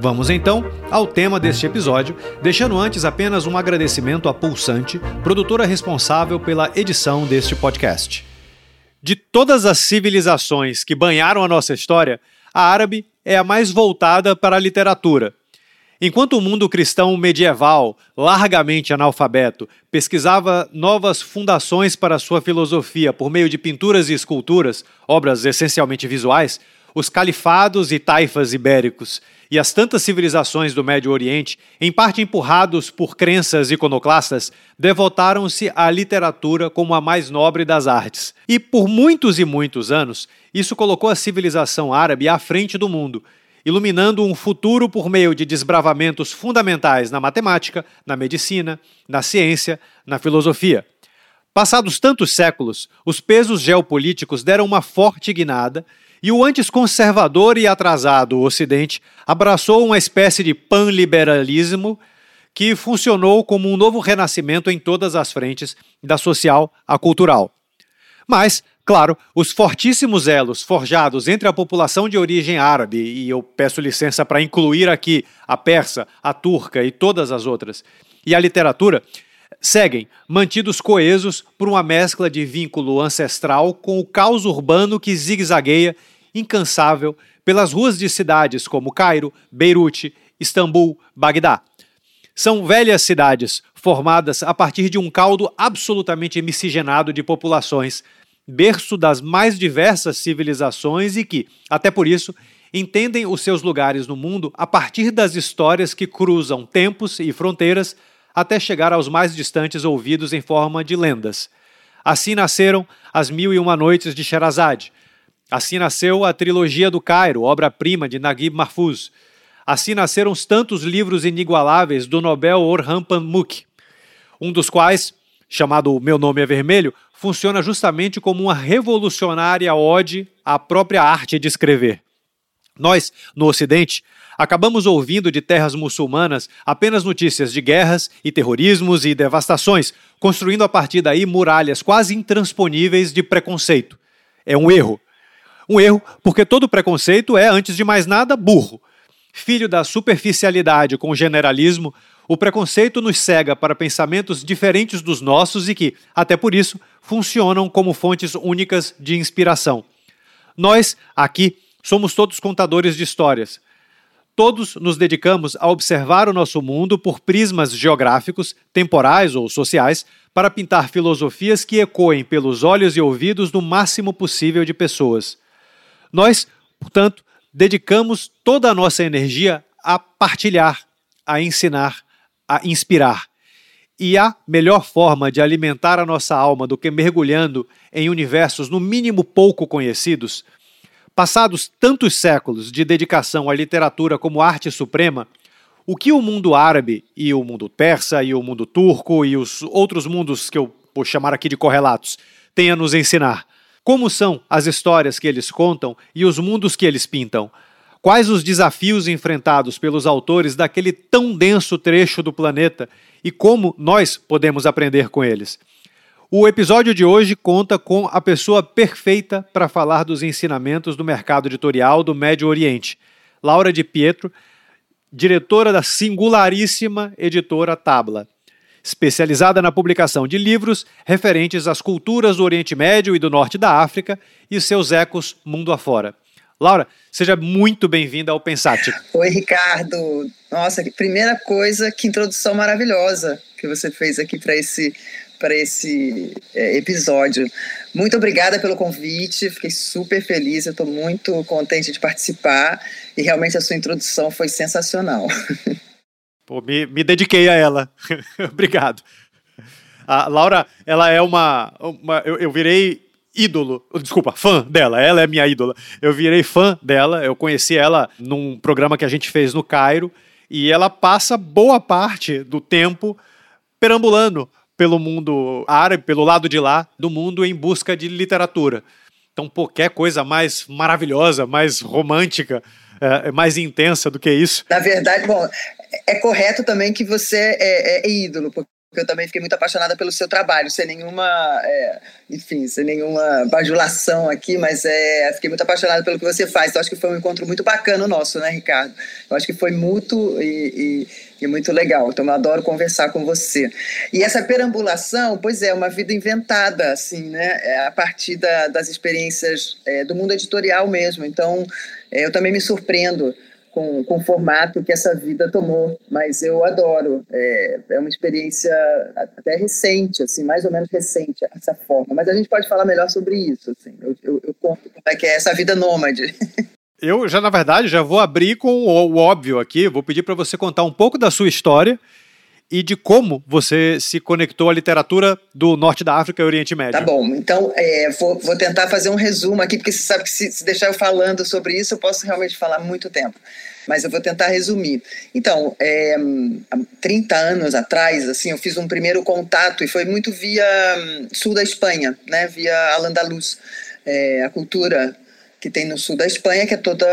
Vamos então ao tema deste episódio, deixando antes apenas um agradecimento à Pulsante, produtora responsável pela edição deste podcast. De todas as civilizações que banharam a nossa história, a árabe é a mais voltada para a literatura. Enquanto o mundo cristão medieval, largamente analfabeto, pesquisava novas fundações para sua filosofia por meio de pinturas e esculturas, obras essencialmente visuais, os califados e taifas ibéricos e as tantas civilizações do Médio Oriente, em parte empurrados por crenças iconoclastas, devotaram-se à literatura como a mais nobre das artes. E por muitos e muitos anos, isso colocou a civilização árabe à frente do mundo, iluminando um futuro por meio de desbravamentos fundamentais na matemática, na medicina, na ciência, na filosofia. Passados tantos séculos, os pesos geopolíticos deram uma forte guinada e o antes conservador e atrasado Ocidente abraçou uma espécie de panliberalismo que funcionou como um novo renascimento em todas as frentes, da social à cultural. Mas, claro, os fortíssimos elos forjados entre a população de origem árabe, e eu peço licença para incluir aqui a persa, a turca e todas as outras, e a literatura, seguem, mantidos coesos por uma mescla de vínculo ancestral com o caos urbano que zigue-zagueia incansável pelas ruas de cidades como Cairo, Beirute, Istambul, Bagdá. São velhas cidades formadas a partir de um caldo absolutamente miscigenado de populações, berço das mais diversas civilizações e que, até por isso, entendem os seus lugares no mundo a partir das histórias que cruzam tempos e fronteiras até chegar aos mais distantes ouvidos em forma de lendas. Assim nasceram as Mil e Uma Noites de Sherazade, Assim nasceu a trilogia do Cairo, obra-prima de Naguib Mahfouz. Assim nasceram os tantos livros inigualáveis do Nobel Orhan Pamuk, um dos quais, chamado Meu Nome é Vermelho, funciona justamente como uma revolucionária ode à própria arte de escrever. Nós, no Ocidente, acabamos ouvindo de terras muçulmanas apenas notícias de guerras e terrorismos e devastações, construindo a partir daí muralhas quase intransponíveis de preconceito. É um erro. Um erro, porque todo preconceito é, antes de mais nada, burro. Filho da superficialidade com o generalismo, o preconceito nos cega para pensamentos diferentes dos nossos e que, até por isso, funcionam como fontes únicas de inspiração. Nós, aqui, somos todos contadores de histórias. Todos nos dedicamos a observar o nosso mundo por prismas geográficos, temporais ou sociais, para pintar filosofias que ecoem pelos olhos e ouvidos do máximo possível de pessoas. Nós, portanto, dedicamos toda a nossa energia a partilhar, a ensinar, a inspirar. E a melhor forma de alimentar a nossa alma do que mergulhando em universos no mínimo pouco conhecidos, passados tantos séculos de dedicação à literatura como arte suprema, o que o mundo árabe e o mundo persa e o mundo turco e os outros mundos que eu vou chamar aqui de correlatos têm a nos ensinar? Como são as histórias que eles contam e os mundos que eles pintam? Quais os desafios enfrentados pelos autores daquele tão denso trecho do planeta e como nós podemos aprender com eles? O episódio de hoje conta com a pessoa perfeita para falar dos ensinamentos do mercado editorial do Médio Oriente, Laura de Pietro, diretora da singularíssima editora Tabla especializada na publicação de livros referentes às culturas do Oriente Médio e do Norte da África e seus ecos mundo afora. Laura, seja muito bem-vinda ao Pensate. Oi, Ricardo. Nossa, primeira coisa, que introdução maravilhosa que você fez aqui para esse, para esse é, episódio. Muito obrigada pelo convite, fiquei super feliz, eu estou muito contente de participar e realmente a sua introdução foi sensacional. Pô, me, me dediquei a ela. Obrigado. A Laura, ela é uma. uma eu, eu virei ídolo, desculpa, fã dela, ela é minha ídola. Eu virei fã dela, eu conheci ela num programa que a gente fez no Cairo E ela passa boa parte do tempo perambulando pelo mundo árabe, pelo lado de lá do mundo, em busca de literatura. Então, qualquer coisa mais maravilhosa, mais romântica, é, mais intensa do que isso. Na verdade, bom, é correto também que você é, é ídolo, porque eu também fiquei muito apaixonada pelo seu trabalho, sem nenhuma, é, enfim, sem nenhuma bajulação aqui, mas é, fiquei muito apaixonada pelo que você faz. Então, acho que foi um encontro muito bacana o nosso, né, Ricardo? Eu acho que foi mútuo e, e, e, muito legal. Então, eu adoro conversar com você. E essa perambulação, pois é, uma vida inventada, assim, né, é a partir da, das experiências é, do mundo editorial mesmo. Então, é, eu também me surpreendo com, com o formato que essa vida tomou, mas eu adoro. É, é uma experiência até recente, assim, mais ou menos recente, essa forma. Mas a gente pode falar melhor sobre isso. Assim. Eu, eu, eu conto como é que é essa vida nômade. Eu já, na verdade, já vou abrir com o, o óbvio aqui. Vou pedir para você contar um pouco da sua história e de como você se conectou à literatura do norte da África e Oriente Médio. Tá bom, então é, vou, vou, tentar fazer um resumo aqui, porque você sabe que se, se, deixar eu falando sobre isso, eu posso realmente falar muito tempo. Mas eu vou tentar resumir. Então, é, há 30 anos atrás, assim, eu fiz um primeiro contato e foi muito via hum, sul da Espanha, né, via Al-Andalus, é, a cultura que tem no sul da Espanha, que é toda,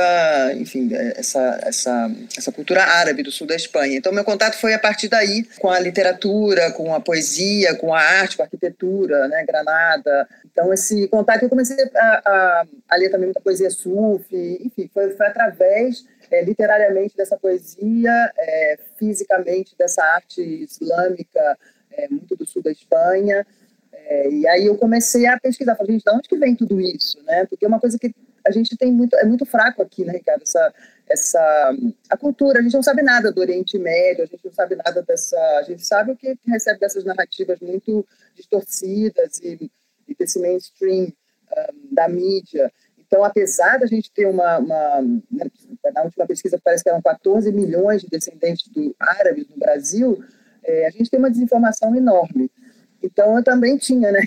enfim, essa, essa, essa cultura árabe do sul da Espanha. Então, meu contato foi a partir daí, com a literatura, com a poesia, com a arte, com a arquitetura, né, Granada. Então, esse contato, eu comecei a, a, a ler também muita poesia sufi, enfim, foi, foi através, é, literariamente, dessa poesia, é, fisicamente, dessa arte islâmica, é, muito do sul da Espanha, é, e aí eu comecei a pesquisar, falei, gente, de onde que vem tudo isso, né? Porque é uma coisa que a gente tem muito, é muito fraco aqui, né, Ricardo? Essa, essa, a cultura, a gente não sabe nada do Oriente Médio, a gente não sabe nada dessa, a gente sabe o que recebe dessas narrativas muito distorcidas e, e desse mainstream um, da mídia. Então, apesar da gente ter uma, uma né, na última pesquisa parece que eram 14 milhões de descendentes do árabes no Brasil, é, a gente tem uma desinformação enorme. Então, eu também tinha, né?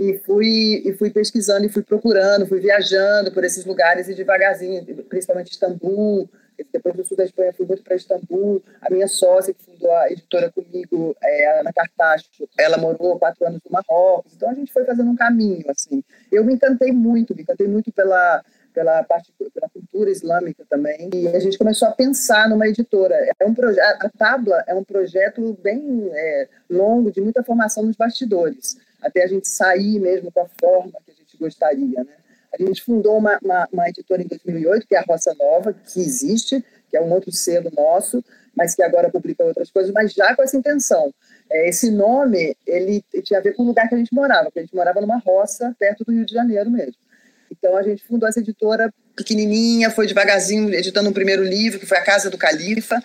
E fui, e fui pesquisando e fui procurando, fui viajando por esses lugares e devagarzinho, principalmente Istambul, depois do sul da Espanha fui muito para Istambul, a minha sócia que fundou a editora comigo, é, Ana Cartacho, ela morou quatro anos no Marrocos, então a gente foi fazendo um caminho, assim. Eu me encantei muito, me encantei muito pela, pela parte pela cultura islâmica também. E a gente começou a pensar numa editora. É um projeto a Tabla é um projeto bem é, longo de muita formação nos bastidores até a gente sair mesmo com a forma que a gente gostaria, né? A gente fundou uma, uma, uma, editora em 2008, que é a Roça Nova, que existe, que é um outro selo nosso, mas que agora publica outras coisas, mas já com essa intenção. É, esse nome, ele tinha a ver com o lugar que a gente morava, porque a gente morava numa roça perto do Rio de Janeiro mesmo. Então a gente fundou essa editora pequenininha, foi devagarzinho editando um primeiro livro, que foi A Casa do Califa,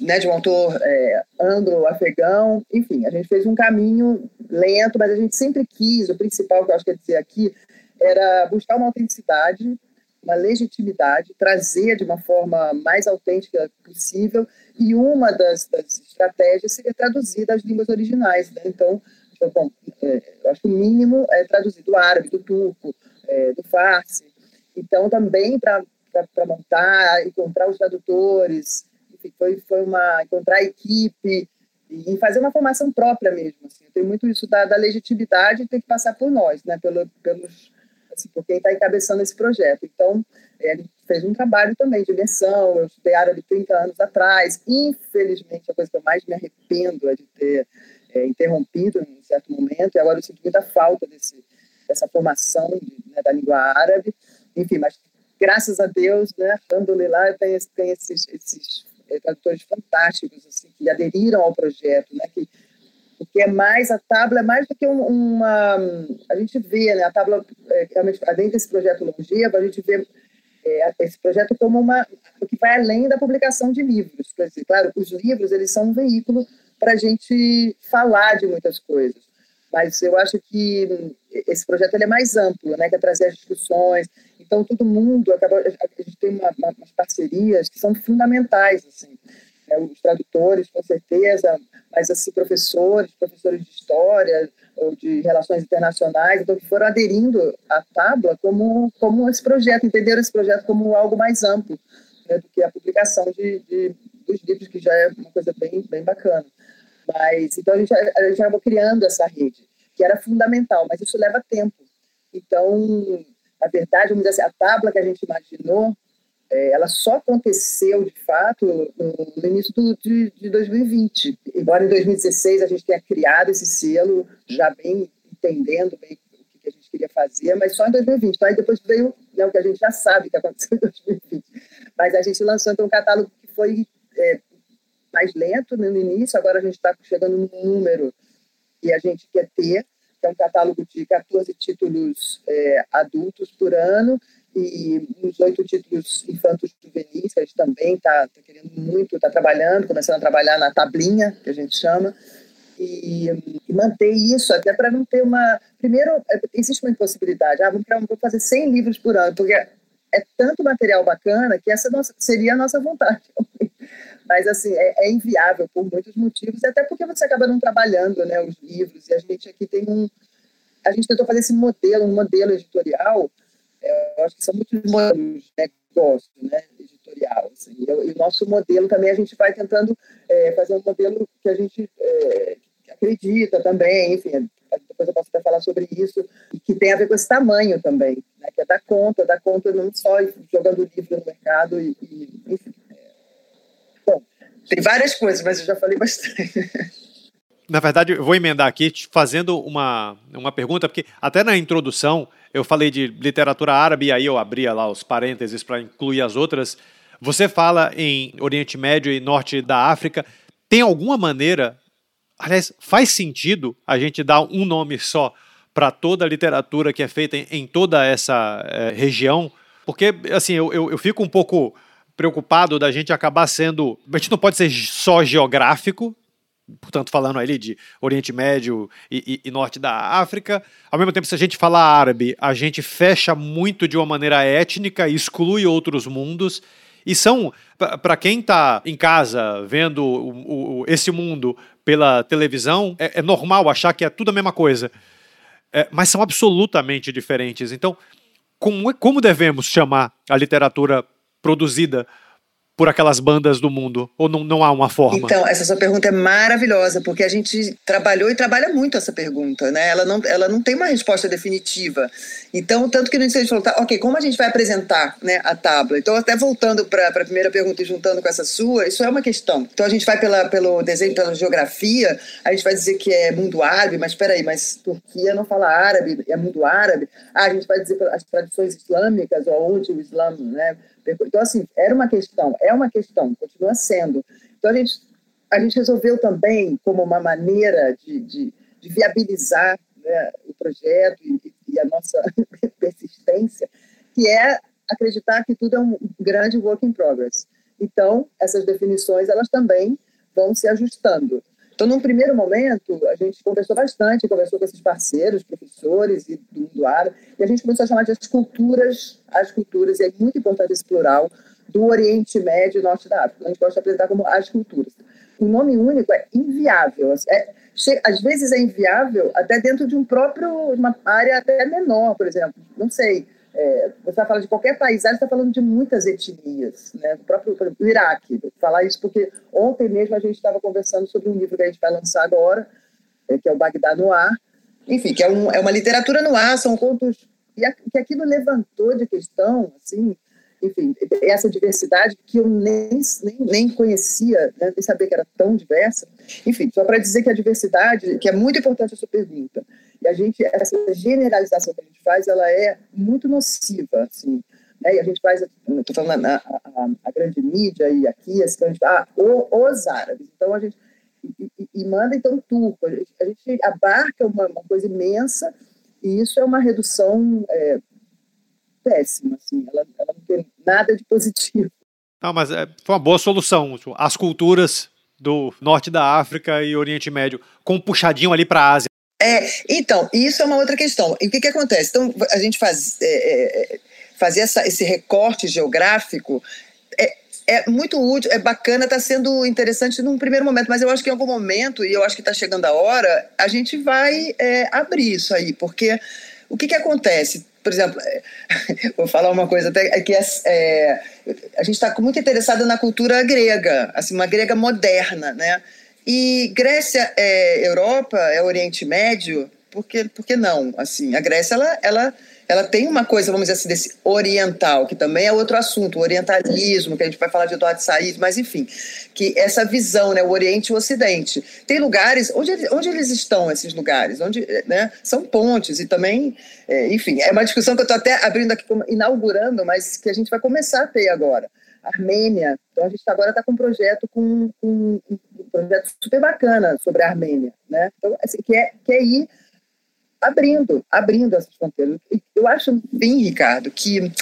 né, de um autor é, anglo-afegão. Enfim, a gente fez um caminho lento, mas a gente sempre quis, o principal que eu acho que é dizer aqui, era buscar uma autenticidade, uma legitimidade, trazer de uma forma mais autêntica possível, e uma das, das estratégias seria traduzir das línguas originais. Né? Então, bom, é, eu acho que o mínimo é traduzir do árabe, do turco, é, do farsi. Então, também para montar, encontrar os tradutores, foi, foi uma, encontrar equipe, e fazer uma formação própria mesmo. Assim. Tem muito isso da, da legitimidade tem que passar por nós, né? Pelo, pelos, assim, por quem está encabeçando esse projeto. Então, é, ele fez um trabalho também de imersão. Eu estudei árabe 30 anos atrás. Infelizmente, a coisa que eu mais me arrependo é de ter é, interrompido em um certo momento, e agora eu sinto muita falta desse, dessa formação de, né, da língua árabe. Enfim, mas graças a Deus, né, Alhamdulillah, tem, tem esses, esses tradutores fantásticos assim que aderiram ao projeto, né? Que o que é mais a tábua é mais do que uma a gente vê, né? A tábua é, realmente dentro desse projeto longevo a gente vê é, esse projeto como uma o que vai além da publicação de livros. Dizer, claro, os livros eles são um veículo para a gente falar de muitas coisas, mas eu acho que esse projeto ele é mais amplo, né? Que é trazer as discussões, então, todo mundo, acaba, tem uma, uma, umas parcerias que são fundamentais, assim, né? os tradutores, com certeza, mas assim, professores, professores de história ou de relações internacionais, então, que foram aderindo à tábua como, como esse projeto, entenderam esse projeto como algo mais amplo né, do que a publicação de, de dos livros que já é uma coisa bem, bem bacana. Mas, então, a gente, a gente acabou criando essa rede, que era fundamental, mas isso leva tempo. Então, a verdade, vamos dizer assim, a tábua que a gente imaginou, é, ela só aconteceu, de fato, no, início do, de, de 2020. Embora em 2016 a gente tenha criado esse selo, já bem entendendo bem o que a gente queria fazer, mas só em 2020. Então, aí depois veio né, o que a gente já sabe que aconteceu em 2020. Mas a gente lançou então um catálogo que foi é, mais lento no início, agora a gente está chegando no número que a gente quer ter, que é um catálogo de 14 títulos é, adultos por ano e uns oito títulos infantos juvenis, que a gente também está tá querendo muito, está trabalhando, começando a trabalhar na tablinha, que a gente chama, e, e manter isso, até para não ter uma... Primeiro, é, existe uma impossibilidade, ah, vamos fazer 100 livros por ano, porque é tanto material bacana que essa nossa, seria a nossa vontade. Mas, assim, é, é, inviável por muitos motivos, até porque você acaba não trabalhando né, os livros, e a gente aqui tem um... A gente tentou fazer esse modelo, um modelo editorial, eu acho que são muitos modelos de negócio, né, editorial, assim, e, e, o nosso modelo também, a gente vai tentando é, fazer um modelo que a gente é, acredita também, enfim, depois eu posso até falar sobre isso, e que tem a ver com esse tamanho também, né, que é dar conta, dar conta não só jogando livro no mercado, e, e enfim. É. Bom, tem várias coisas, mas eu já falei bastante. Na verdade, eu vou emendar aqui fazendo uma, uma pergunta, porque até na introdução eu falei de literatura árabe, e aí eu abria lá os parênteses para incluir as outras. Você fala em Oriente Médio e Norte da África. Tem alguma maneira Aliás, faz sentido a gente dar um nome só para toda a literatura que é feita em, em toda essa é, região? Porque, assim, eu, eu, eu fico um pouco preocupado da gente acabar sendo. A gente não pode ser só geográfico, portanto, falando ali de Oriente Médio e, e, e, Norte da África. Ao mesmo tempo, se a gente falar árabe, a gente fecha muito de uma maneira étnica, exclui outros mundos. E são, para quem está em casa vendo o, o, esse mundo pela televisão, é, é, normal achar que é tudo a mesma coisa. É, mas são absolutamente diferentes. Então, como, como devemos chamar a literatura produzida por aquelas bandas do mundo? Ou não, não há uma forma? Então, essa sua pergunta é maravilhosa, porque a gente trabalhou e trabalha muito essa pergunta, né? Ela não, ela não tem uma resposta definitiva. Então, tanto que a gente falou, tá, ok, como a gente vai apresentar né, a tábua? Então, até voltando para a primeira pergunta e juntando com essa sua, isso é uma questão. Então, a gente vai pela, pelo desenho, pela geografia, a gente vai dizer que é mundo árabe, mas espera aí, mas Turquia não fala árabe, é mundo árabe. Ah, a gente vai dizer as tradições islâmicas, ou onde o Islã, né? Então, assim, era uma questão, é uma questão, continua sendo. Então, a gente, a gente resolveu também, como uma maneira de, de, de viabilizar né, o projeto e, e, a nossa persistência, que é acreditar que tudo é um grande work in progress. Então, essas definições, elas também vão se ajustando. Então, num primeiro momento, a gente conversou bastante, conversou com esses parceiros, professores e do mundo árabe, e a gente começou a chamar de as culturas, as culturas, e é muito importante esse plural, do Oriente Médio e Norte da África. A gente gosta de apresentar como as culturas. O nome único é inviável. É, às vezes é inviável até dentro de um próprio, uma área até menor, por exemplo. Não sei, é, você vai falar de qualquer país, você está falando de muitas etnias, né? O próprio o Iraque. Vou falar isso porque ontem mesmo a gente estava conversando sobre um livro que a gente vai lançar agora, é, que é o Bagdá no Ar. Enfim, que é, um, é uma literatura no ar, são contos e a, que aquilo levantou de questão, assim, enfim, essa diversidade que eu nem, nem, nem conhecia, né, nem sabia que era tão diversa. Enfim, só para dizer que a diversidade, que é muito importante a sua pergunta, a gente, essa generalização que a gente faz, ela é muito nociva, assim. Né? E a gente faz, estou falando a, a, a, grande mídia e aqui, assim, a gente, os árabes. Então a gente e, e, e manda então turco. A gente, a gente abarca uma, uma, coisa imensa e isso é uma redução é, péssima, assim. Ela, ela não tem nada de positivo. Não, mas é, foi uma boa solução. As culturas do norte da África e Oriente Médio com um puxadinho ali para a Ásia. É, então, isso é uma outra questão. E o que, que acontece? Então, a gente faz, é, é, fazer essa, esse recorte geográfico é, é muito útil, é bacana, está sendo interessante num primeiro momento, mas eu acho que em algum momento, e eu acho que está chegando a hora, a gente vai é, abrir isso aí, porque o que, que acontece? por exemplo, vou falar uma coisa até é que é, é, a gente está muito interessado na cultura grega, assim, uma grega moderna, né? E Grécia é Europa, é Oriente Médio, por que, por que não? Assim, a Grécia ela, ela ela tem uma coisa, vamos dizer assim, desse oriental, que também é outro assunto, o orientalismo, que a gente vai falar de Eduardo Said, mas enfim, que essa visão, né, o Oriente e o Ocidente. Tem lugares, onde, onde eles estão, esses lugares? Onde, né, são pontes e também, é, enfim, é uma discussão que eu estou até abrindo aqui, inaugurando, mas que a gente vai começar a ter agora. Armênia, então a gente agora está com um projeto com, com, projeto super bacana sobre a Armênia, né? Então, assim, que é, que é ir abrindo, abrindo essas fronteiras. Eu acho bem, Ricardo, que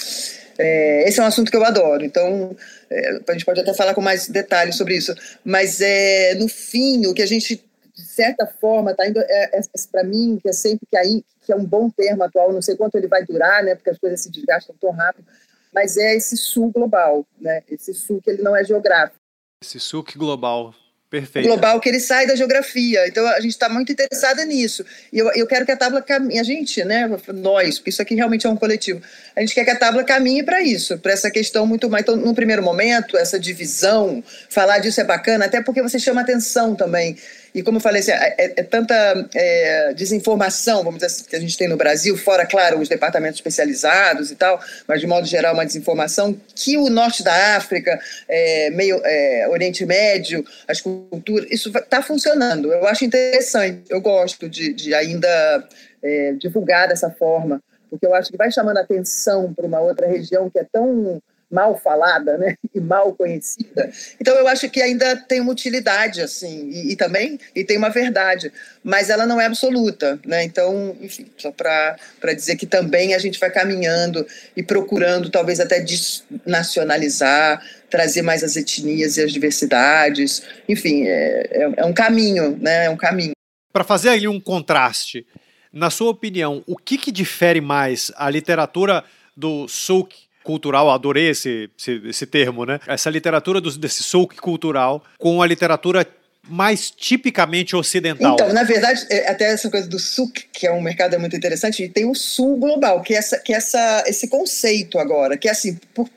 é, esse é um assunto que eu adoro, então é, a gente pode até falar com mais detalhes sobre isso, mas é, no fim, o que a gente, de certa forma, está indo, é, é, para mim, que é sempre que, aí, que é um bom termo atual, não sei quanto ele vai durar, né, porque as coisas se desgastam tão rápido, mas é esse sul global, né, esse sul que ele não é geográfico. Esse sul global, Perfeito. global que ele sai da geografia. Então a gente está muito interessada nisso. E eu, eu quero que a tábua caminhe, a gente, né, nós, porque isso aqui realmente é um coletivo, a gente quer que a tábua caminhe para isso, para essa questão muito mais. Então, no primeiro momento, essa divisão, falar disso é bacana, até porque você chama atenção também. E como eu falei, assim, é, é, é tanta é, desinformação, vamos dizer assim, que a gente tem no Brasil, fora, claro, os departamentos especializados e tal, mas de modo geral uma desinformação, que o norte da África, é, meio é, Oriente Médio, as culturas, isso está funcionando. Eu acho interessante, eu gosto de, de ainda é, divulgar dessa forma, porque eu acho que vai chamando atenção para uma outra região que é tão mal falada, né, e mal conhecida. Então eu acho que ainda tem uma utilidade assim e, e também e tem uma verdade, mas ela não é absoluta, né? Então, enfim, só para dizer que também a gente vai caminhando e procurando talvez até desnacionalizar, trazer mais as etnias e as diversidades. Enfim, é, é, é um caminho, né? É um caminho. Para fazer ali um contraste, na sua opinião, o que, que difere mais a literatura do Souk cultural, adorei esse, esse, esse termo, né? Essa literatura desse souk cultural com a literatura mais tipicamente ocidental. Então, na verdade, é, até essa coisa do SUC, que é um mercado muito interessante, e tem o sul global, que é, essa, que é essa, esse conceito agora, que é assim, por,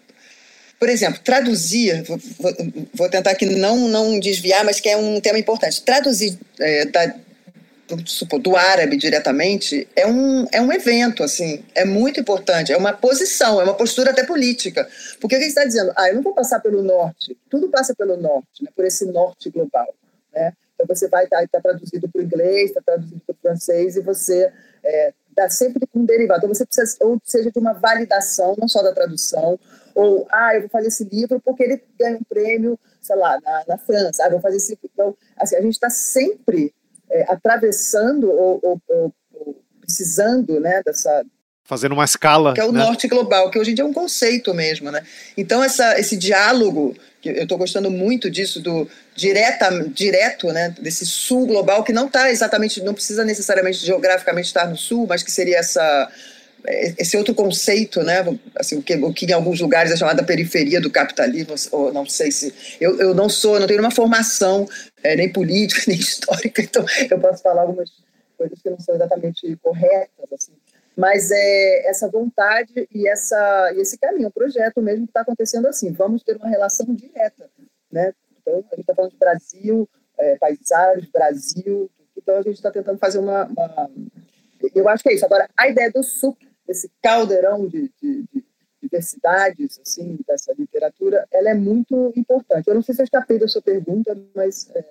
por exemplo, traduzir, vou, vou, tentar aqui não, não desviar, mas que é um tema importante, traduzir é, da, do, do árabe diretamente, é um, é um evento, assim, é muito importante, é uma posição, é uma postura até política. Porque o que está dizendo? Ah, eu não vou passar pelo norte, tudo passa pelo norte, né, por esse norte global. Né? Então você vai estar tá, tá traduzido para o inglês, está traduzido para o francês, e você é, dá sempre um derivado. Então você precisa, ou seja, de uma validação, não só da tradução, ou, ah, eu vou fazer esse livro porque ele ganha um prêmio, sei lá, na, na França, ah, eu vou fazer esse. Então, assim, a gente está sempre é, atravessando ou, ou, ou, precisando né, dessa. Fazendo uma escala. Que é o né? norte global, que hoje em dia é um conceito mesmo. Né? Então, essa, esse diálogo, que eu estou gostando muito disso, do direta, direto, né, desse sul global, que não está exatamente, não precisa necessariamente geograficamente estar no sul, mas que seria essa esse outro conceito, né, assim, o, que, o que em alguns lugares é chamada periferia do capitalismo, ou não sei se. Eu, eu não sou, não tenho uma formação é, nem política, nem histórica, então eu posso falar algumas coisas que não são exatamente corretas, assim. Mas é essa vontade e, essa, e esse caminho, um projeto mesmo que está acontecendo assim. Vamos ter uma relação direta, né? Então, a gente está falando de Brasil, é, paisagens, Brasil, então a gente está tentando fazer uma, uma eu acho que é isso. Agora, a ideia do SUC esse caldeirão de, de, de, diversidades assim dessa literatura, ela é muito importante. Eu não sei se eu escapei da sua pergunta, mas é, é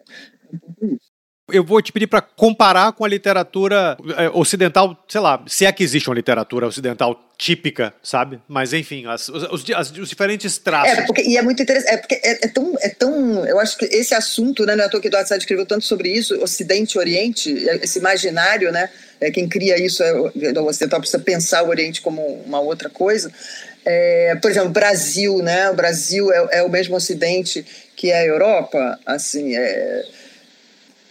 um pouco isso. Eu vou te pedir para comparar com a literatura é, ocidental, sei lá, se é que existe uma literatura ocidental típica, sabe? Mas enfim, as, os, as, os, diferentes traços. É, porque, e é muito interessante, é porque é, é, tão, é tão. Eu acho que esse assunto, né, não é à toa que Eduardo Sade escreveu tanto sobre isso, Ocidente Oriente, esse imaginário, né? É, quem cria isso é o ocidental precisa pensar o Oriente como uma outra coisa. É, por exemplo, Brasil, né? O Brasil é, é, o mesmo Ocidente que é a Europa, assim. É,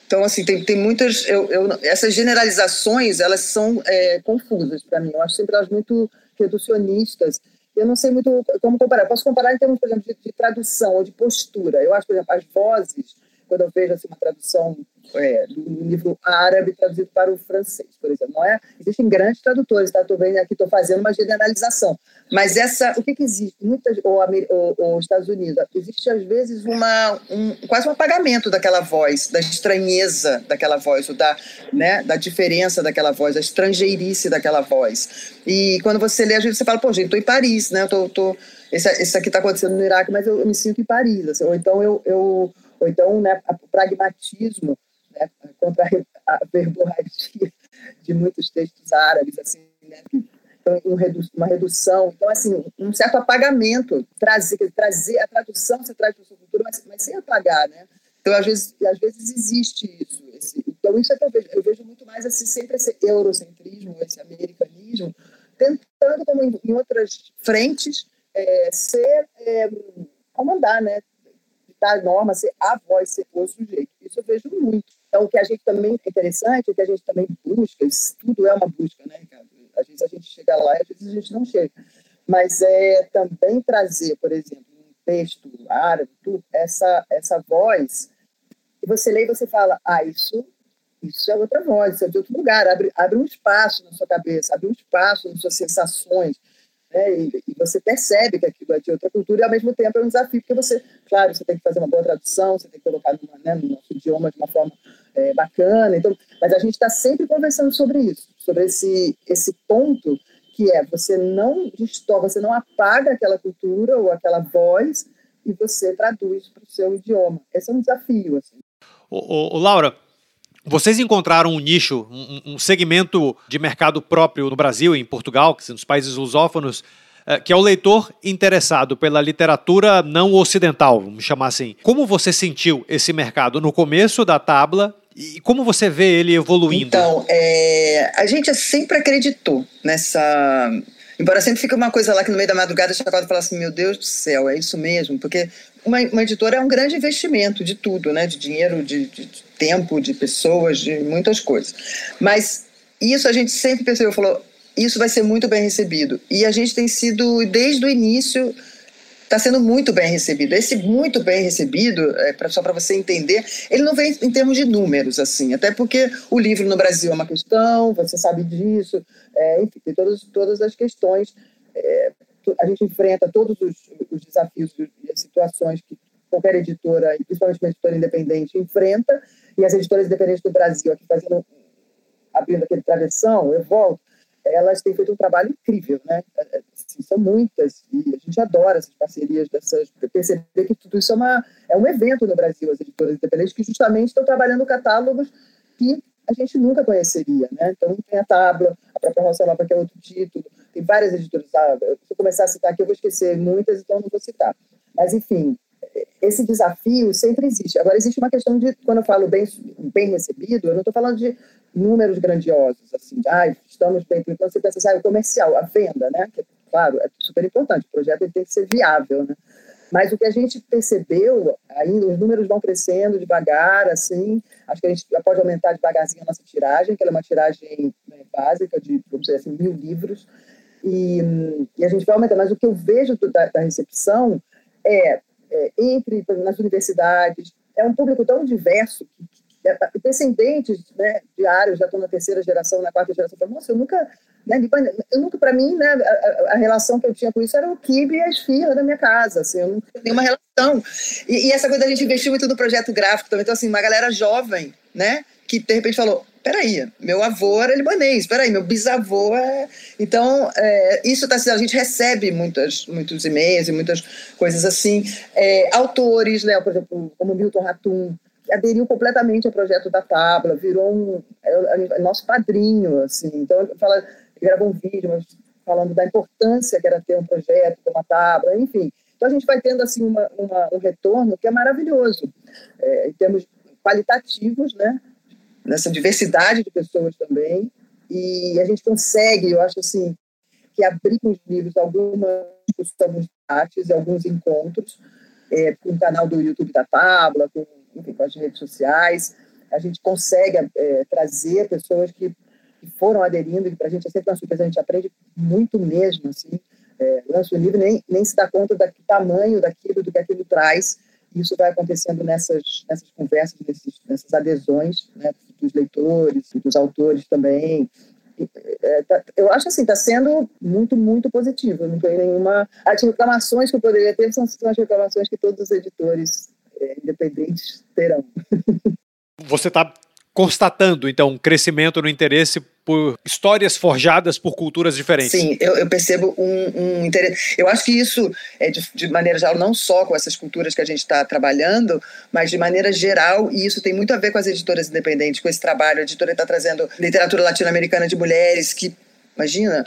então, assim, tem, tem muitas. Eu, eu, essas generalizações, elas são é, confusas para mim. Eu acho sempre elas muito reducionistas. Eu não sei muito como comparar. Posso comparar em termos, por exemplo, de, de tradução ou de postura. Eu acho, por exemplo, as vozes quando eu vejo assim, uma tradução é, do livro árabe traduzido para o francês, por exemplo. Não é? Existem grandes tradutores, tá? Estou vendo aqui, estou fazendo uma generalização. Mas essa, o que, que existe? Muitas, ou, ou, ou Estados Unidos, existe às vezes uma, um, quase um apagamento daquela voz, da estranheza daquela voz, ou da, né, da diferença daquela voz, da estrangeirice daquela voz. E quando você lê, às vezes você fala, pô, gente, estou em Paris, né? Eu tô, tô, esse, esse aqui está acontecendo no Iraque, mas eu, eu, me sinto em Paris. Assim, ou então eu, eu ou então né, o pragmatismo né, contra a verborragia de muitos textos árabes, assim, né, uma redução, então assim um certo apagamento, trazer, trazer a tradução você traz para sua cultura, mas, mas, sem apagar, né? Então às vezes, às vezes existe isso. Esse, então isso é que eu vejo, eu vejo muito mais assim, sempre esse eurocentrismo, esse americanismo, tentando como em, em outras frentes é, ser é, comandar, né? Ditar norma, ser a voz, ser o sujeito. Isso eu vejo muito. Então, o que a gente também é interessante, o que a gente também busca, isso tudo é uma busca, né, Ricardo? Às vezes a gente chega lá e às vezes a gente não chega. Mas é também trazer, por exemplo, um texto árabe, tudo, essa, essa voz, que você lê e você fala, ah, isso, isso é outra voz, isso é de outro lugar, abre, abre um espaço na sua cabeça, abre um espaço nas suas sensações, né? E, e, você percebe que aquilo é de outra cultura e ao mesmo tempo é um desafio, porque você, claro, você tem que fazer uma boa tradução, você tem que colocar numa, né, no nosso idioma de uma forma é, bacana, então, mas a gente está sempre conversando sobre isso, sobre esse, esse ponto que é você não distorce, você não apaga aquela cultura ou aquela voz e você traduz para o seu idioma. Esse é um desafio. Assim. Laura, vocês encontraram um nicho, um, um, segmento de mercado próprio no Brasil e em Portugal, que são os países lusófonos, é, que é o leitor interessado pela literatura não ocidental, vamos chamar assim. Como você sentiu esse mercado no começo da tabla e como você vê ele evoluindo? Então, é, a gente sempre acreditou nessa Embora sempre fique uma coisa lá que no meio da madrugada você acorda e fala assim, meu Deus do céu, é isso mesmo? Porque uma, uma editora é um grande investimento de tudo, né? De dinheiro, de, de, de tempo, de pessoas, de muitas coisas. Mas isso a gente sempre percebeu, falou, isso vai ser muito bem recebido. E a gente tem sido, desde o início, está sendo muito bem recebido. Esse muito bem recebido, é, pra, só para você entender, ele não vem em termos de números, assim, até porque o livro no Brasil é uma questão, você sabe disso, é, enfim, tem todas, todas as questões. É, a gente enfrenta todos os, os desafios e as situações que qualquer editora, principalmente uma editora independente, enfrenta, e as editoras independentes do Brasil, aqui fazendo, abrindo aquele travessão, eu volto, elas têm feito um trabalho incrível, né? Assim, são muitas, e a gente adora essas parcerias, dessas, perceber que tudo isso é, uma, é um evento no Brasil, as editoras independentes, que justamente estão trabalhando catálogos que a gente nunca conheceria, né? Então, tem a Tábua, a própria Roça Nova, que é outro título, tem várias editoras, ah, se eu começar a citar aqui, eu vou esquecer muitas, então não vou citar. Mas, enfim, esse desafio sempre existe. Agora, existe uma questão de, quando eu falo bem, bem recebido, eu não estou falando de números grandiosos, assim, de, ah, estamos bem, então você pensa assim, ah, o comercial, a venda, né, que, claro, é super importante, o projeto tem que ser viável, né, mas o que a gente percebeu, ainda os números vão crescendo devagar, assim, acho que a gente pode aumentar devagarzinho a nossa tiragem, que ela é uma tiragem né, básica de, vamos dizer assim, mil livros, e, e, a gente vai aumentar, mas o que eu vejo da, da recepção é é, entre nas universidades. É um público tão diverso que, que é, descendentes né, de áreas, já estão na terceira geração, na quarta geração. Nossa, eu nunca, né, eu nunca para mim, né, a, a, relação que eu tinha com isso era o kibe e a esfirra da minha casa. Assim, eu não tinha nenhuma relação. E, e essa coisa da gente investir muito no projeto gráfico também. Então, assim, uma galera jovem, né, que de repente falou: peraí, meu avô era libanês, peraí, meu bisavô é. Então, é, isso está a gente recebe muitas, muitos e-mails e muitas coisas assim. É, autores, né, por exemplo, como Milton Ratum, aderiu completamente ao projeto da Tábua, virou um, é, é, nosso padrinho, assim. Então, fala, gravou um vídeo falando da importância que era ter um projeto como a Tábua, enfim. Então, a gente vai tendo, assim, uma, uma, um retorno que é maravilhoso, é, em termos qualitativos, né? Nessa diversidade de pessoas também. E a gente consegue, eu acho assim, que abrir os livros algumas discussões debates, alguns encontros, é, com o canal do YouTube da Tábua, com, enfim, com as redes sociais, a gente consegue é, trazer pessoas que, que, foram aderindo, e para a gente é sempre uma surpresa, a gente aprende muito mesmo, assim, é, lança o livro nem, nem se dá conta do tamanho daquilo, do que aquilo traz, isso vai acontecendo nessas, nessas conversas, nesses, nessas adesões né, dos leitores, dos autores também. É, tá, eu acho assim, está sendo muito, muito positivo. Não tem nenhuma. As reclamações que eu poderia ter são, são as reclamações que todos os editores é, independentes terão. Você está constatando, então, um crescimento no interesse por histórias forjadas por culturas diferentes. Sim, eu, eu percebo um, um, interesse. Eu acho que isso, é de, de, maneira geral, não só com essas culturas que a gente está trabalhando, mas de maneira geral, e isso tem muito a ver com as editoras independentes, com esse trabalho. A editora está trazendo literatura latino-americana de mulheres que Imagina,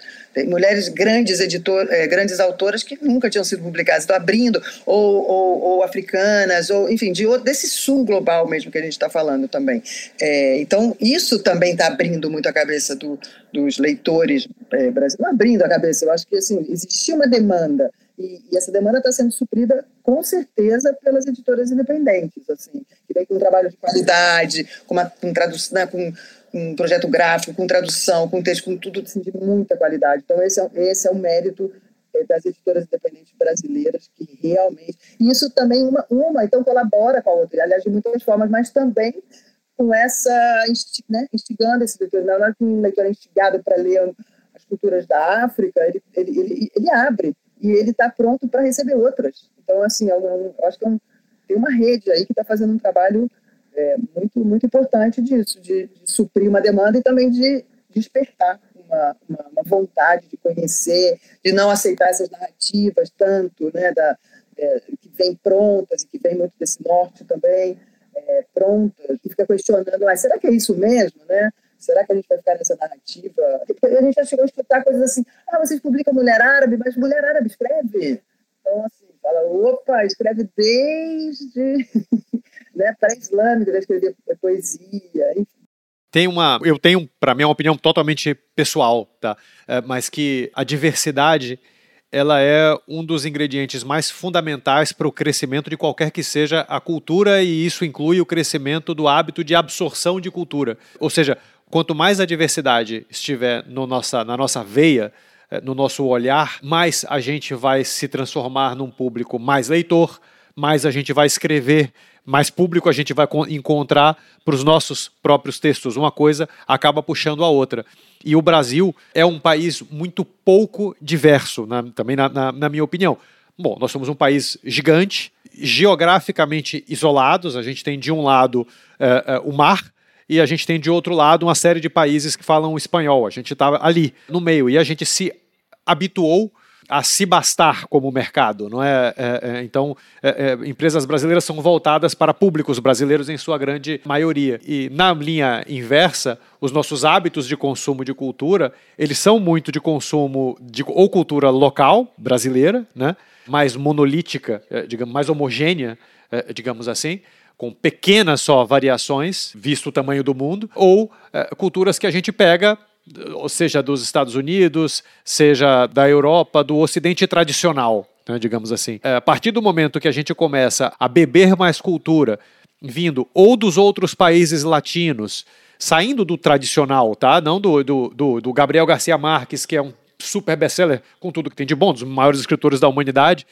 mulheres grandes editor, é, grandes autoras que nunca tinham sido publicadas, estão abrindo, ou, ou, ou, africanas, ou enfim, de, desse sul global mesmo que a gente está falando também. É, então, isso também está abrindo muito a cabeça do, dos leitores é, brasileiros. Não abrindo a cabeça, eu acho que assim, existia uma demanda, e, e essa demanda está sendo suprida com certeza pelas editoras independentes, assim, que vem com um trabalho de qualidade, com, uma, com tradução, né, com com projeto gráfico, com tradução, com texto, com tudo assim, de muita qualidade. Então, esse é, esse é o mérito é, das editoras independentes brasileiras, que realmente. E isso também, uma, uma, então, colabora com a outra, aliás, de muitas formas, mas também com essa. Né, instigando esse leitor. Não é que um leitor é instigado para ler as culturas da África, ele, ele, ele, ele abre e ele está pronto para receber outras. Então, assim, eu, eu acho que é um, tem uma rede aí que está fazendo um trabalho é, muito, muito importante disso, de, de, suprir uma demanda e também de despertar uma, uma, uma, vontade de conhecer, de não aceitar essas narrativas tanto, né, da, é, que vêm prontas e que vêm muito desse norte também, é, prontas, e fica questionando, mas será que é isso mesmo, né? Será que a gente vai ficar nessa narrativa? A gente já chegou a escutar coisas assim, ah, vocês publicam mulher árabe, mas mulher árabe escreve. Então, assim, fala, opa, escreve desde né, pré-islâmico, escrever poesia, enfim. Tem uma, eu tenho, para mim, uma opinião totalmente pessoal, tá? É, mas que a diversidade ela é um dos ingredientes mais fundamentais para o crescimento de qualquer que seja a cultura, e isso inclui o crescimento do hábito de absorção de cultura. Ou seja, quanto mais a diversidade estiver no nossa, na nossa veia, é, no nosso olhar, mais a gente vai se transformar num público mais leitor, mais a gente vai escrever mais público a gente vai encontrar para os nossos próprios textos. Uma coisa acaba puxando a outra. E o Brasil é um país muito pouco diverso, na, também na, na, na minha opinião. Bom, nós somos um país gigante, geograficamente isolados. A gente tem de um lado uh, uh, o mar, e a gente tem de outro lado uma série de países que falam espanhol. A gente estava ali no meio e a gente se habituou a se bastar como mercado, não é? é, é então, é, é, empresas brasileiras são voltadas para públicos brasileiros em sua grande maioria. E na linha inversa, os nossos hábitos de consumo de cultura, eles são muito de consumo de ou cultura local brasileira, né? Mais monolítica, é, digamos, mais homogênea, é, digamos assim com pequenas só variações, visto o tamanho do mundo, ou culturas que a gente pega ou seja dos Estados Unidos, seja da Europa, do Ocidente tradicional, né, digamos assim. É, a partir do momento que a gente começa a beber mais cultura, vindo ou dos outros países latinos, saindo do tradicional, tá? Não do, do, do, do Gabriel Garcia Marques, que é um super best-seller com tudo que tem de bom, dos maiores escritores da humanidade,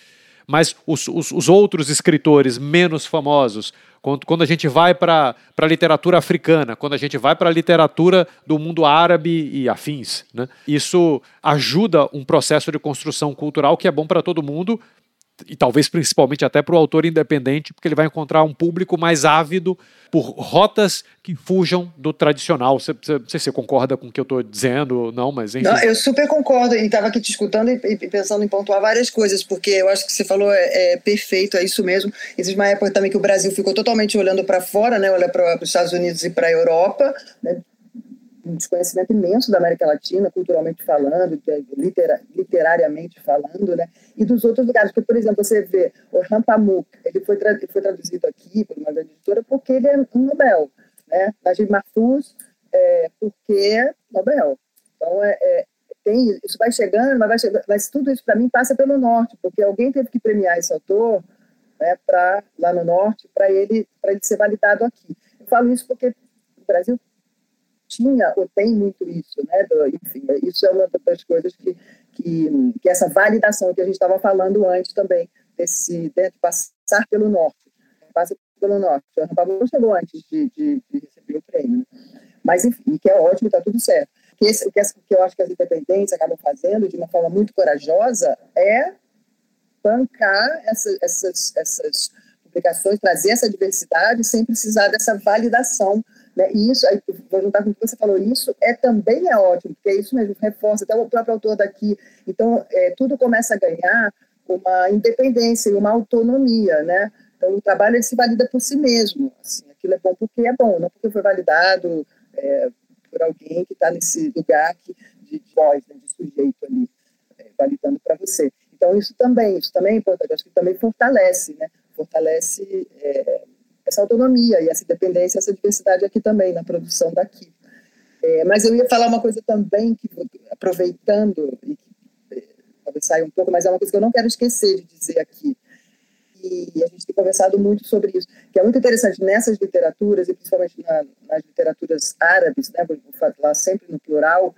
mas os, os, os outros escritores menos famosos, quando, quando a gente vai para a literatura africana, quando a gente vai para a literatura do mundo árabe e afins, né? isso ajuda um processo de construção cultural que é bom para todo mundo, e talvez principalmente até para o autor independente, porque ele vai encontrar um público mais ávido por rotas que fujam do tradicional. Você, você, você concorda com o que eu estou dizendo não, mas enfim. Não, eu super concordo e estava aqui te escutando e, e, pensando em pontuar várias coisas, porque eu acho que você falou é, é perfeito, é isso mesmo. Existe uma época também que o Brasil ficou totalmente olhando para fora, né, olha para os Estados Unidos e para a Europa, né, um desconhecimento imenso da América Latina, culturalmente falando, litera, literariamente falando, né? E dos outros lugares, porque, por exemplo, você vê o Rampamuk, ele foi, tra foi traduzido aqui por uma grande editora porque ele é um Nobel, né? Najib Mahfouz, é, porque Nobel. Então, é, é, tem, isso vai chegando, mas, vai chegando, mas tudo isso, para mim, passa pelo norte, porque alguém teve que premiar esse autor né, pra, lá no norte para ele, ele ser validado aqui. Eu falo isso porque o Brasil tinha ou tem muito isso, né? Do, enfim, isso é uma das coisas que, que, que essa validação que a gente estava falando antes também, desse, né, passar pelo norte. passa pelo norte. O não chegou antes de, de, de receber o prêmio. Né? Mas, enfim, que é ótimo, está tudo certo. Que esse, que, que eu acho que as independentes acabam fazendo de uma forma muito corajosa é bancar essa, essas, essas publicações, trazer essa diversidade sem precisar dessa validação. Né? E isso, aí, vou juntar com o que você falou, isso é também é ótimo, porque é isso mesmo, reforça, até o próprio autor daqui. Então, é, tudo começa a ganhar uma independência e uma autonomia, né? Então, o trabalho ele se valida por si mesmo. Assim, aquilo é bom porque é bom, não porque foi validado é, por alguém que está nesse lugar de voz, né, de sujeito ali, é, validando para você. Então, isso também, isso também é importante, acho que também fortalece, né? Fortalece é, essa autonomia e essa independência, essa diversidade aqui também, na produção daqui. É, mas eu ia falar uma coisa também, que aproveitando, e que é, talvez saia um pouco, mas é uma coisa que eu não quero esquecer de dizer aqui, e a gente tem conversado muito sobre isso, que é muito interessante nessas literaturas, e principalmente na, nas literaturas árabes, né, vou falar sempre no plural,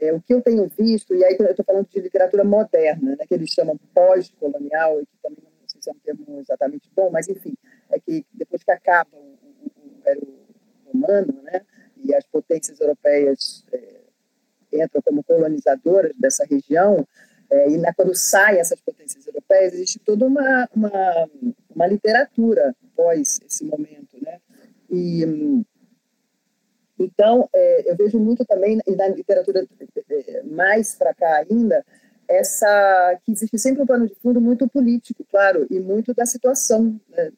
é, o que eu tenho visto, e aí eu estou falando de literatura moderna, né, que eles chamam pós-colonial, e que também não sei se é um termo exatamente bom, mas enfim, é que depois que acaba o, o, Império Romano, né, e as potências europeias é, entram como colonizadoras dessa região, é, e na, quando saem essas potências europeias, existe toda uma, uma, uma literatura pós esse momento, né? E, então, é, eu vejo muito também, e na literatura é, mais para cá ainda, essa que existe sempre um plano de fundo muito político, claro, e muito da situação né,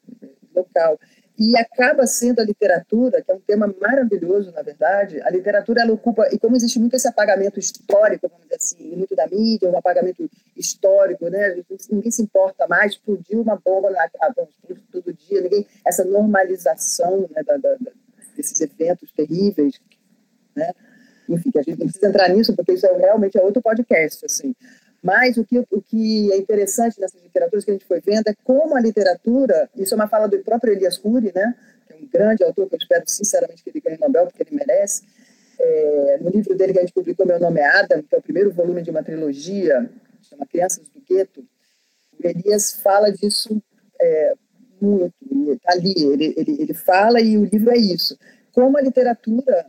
local. E acaba sendo a literatura, que é um tema maravilhoso, na verdade, a literatura ela ocupa, e como existe muito esse apagamento histórico, vamos dizer assim, muito da mídia, um apagamento histórico, né? ninguém se importa mais, explodiu uma bomba na todo dia, ninguém, essa normalização né, da, da, desses eventos terríveis, né? enfim, a gente não precisa entrar nisso, porque isso é, realmente é outro podcast, assim. Mas o que, o que é interessante nessas literaturas que a gente foi vendo é como a literatura, isso é uma fala do próprio Elias Cury, né, que é um grande autor, que eu espero sinceramente que ele ganhe o Nobel, porque ele merece. É, no livro dele que a gente publicou, Meu Nome é Adam, que é o primeiro volume de uma trilogia, chama Crianças do Gueto, o Elias fala disso é, muito, está ali, ele, ele, ele fala e o livro é isso. Como a literatura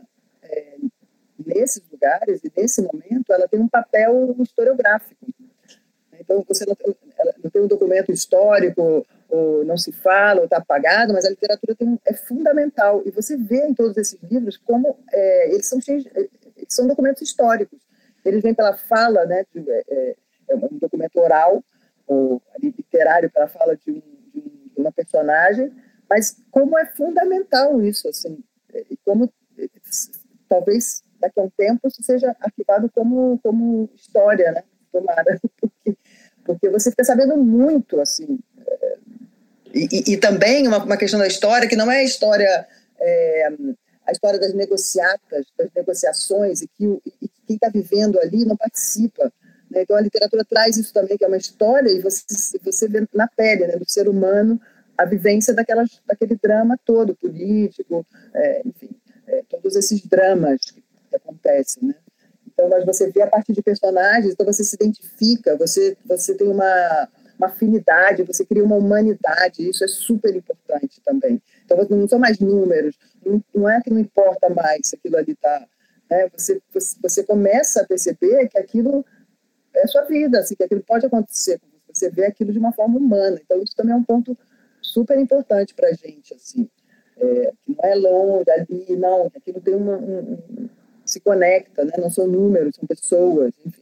nesses lugares e nesse momento, ela tem um papel historiográfico. Então, você não tem, não tem um documento histórico, ou não se fala, ou está apagado, mas a literatura tem, é fundamental. E você vê em todos esses livros como é, eles, são cheios, eles são documentos históricos. Eles vêm pela fala, né, de, é, é um documento oral, ou literário pela fala de, um, de, uma personagem, mas como é fundamental isso, assim, e como talvez daqui a um tempo isso seja arquivado como, como história, né? Tomara, porque, porque você fica sabendo muito, assim. É, e, e, também uma, uma, questão da história que não é a história, é, a história das negociatas, das negociações, e que, e quem está vivendo ali não participa. Né? Então a literatura traz isso também, que é uma história, e você, você vê na pele né, do ser humano a vivência daquelas, daquele drama todo, político, é, enfim, é, todos esses dramas que acontece, né? Então, mas você vê a partir de personagens, então você se identifica, você, você tem uma, uma afinidade, você cria uma humanidade, isso é super importante também. Então, não são mais números, não, não é que não importa mais se aquilo ali está. Né? Você, você, começa a perceber que aquilo é sua vida, assim, que aquilo pode acontecer, você vê aquilo de uma forma humana. Então, isso também é um ponto super importante para a gente, assim. É, não é longe ali, não, aquilo tem uma, um, conecta, né? não são números, são pessoas, enfim.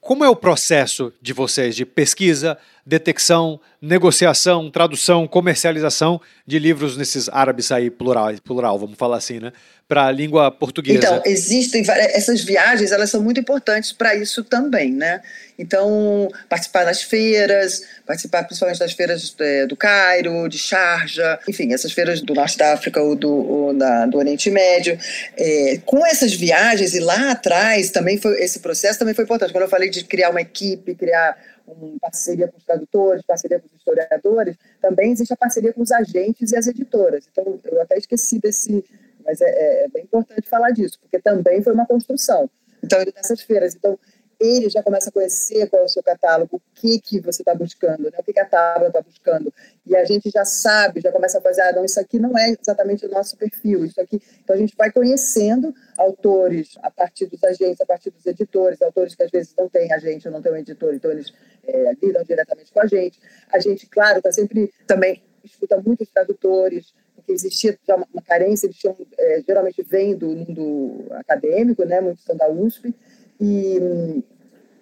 Como é o processo de vocês de pesquisa, detecção, negociação, tradução, comercialização de livros nesses árabes aí plural, plural vamos falar assim, né? Para a língua portuguesa. Então, existem essas viagens, elas são muito importantes para isso também, né? Então, participar das feiras, participar principalmente das feiras é, do Cairo, de Sharjah, enfim, essas feiras do Norte da África ou do, ou da, do Oriente Médio. É, com essas viagens, e lá atrás também foi esse processo também foi importante. Quando eu falei de criar uma equipe, criar uma parceria com os tradutores, parceria com os historiadores, também existe a parceria com os agentes e as editoras. Então, eu até esqueci desse, mas é, é, é bem importante falar disso, porque também foi uma construção. Então, dessas feiras. Então, ele já começa a conhecer qual é o seu catálogo, o que, que você está buscando, né? o que, que a tábua está buscando. E a gente já sabe, já começa a fazer, ah, não, isso aqui não é exatamente o nosso perfil, isso aqui. Então a gente vai conhecendo autores a partir dos agentes, a partir dos editores, autores que às vezes não têm agente ou não têm um editor, então eles é, lidam diretamente com a gente. A gente, claro, está sempre também escuta muitos tradutores, porque existia já uma, carência, eles tinham, é, geralmente vêm do mundo acadêmico, né? muitos são da USP, e,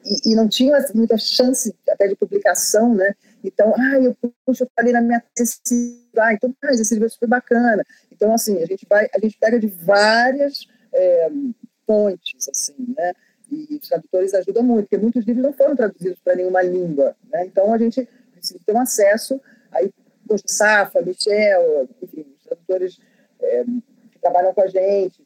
e, e, não tinha muita chance até de publicação, né? Então, ah, eu puxo, eu falei na minha tese, ah, então, ah, esse livro é super bacana. Então, assim, a gente vai, a gente pega de várias é, fontes, assim, né? E os tradutores ajudam muito, porque muitos livros não foram traduzidos para nenhuma língua, né? Então, a gente precisa ter um acesso, aí, Safa, Michel, enfim, os tradutores é, que trabalham com a gente,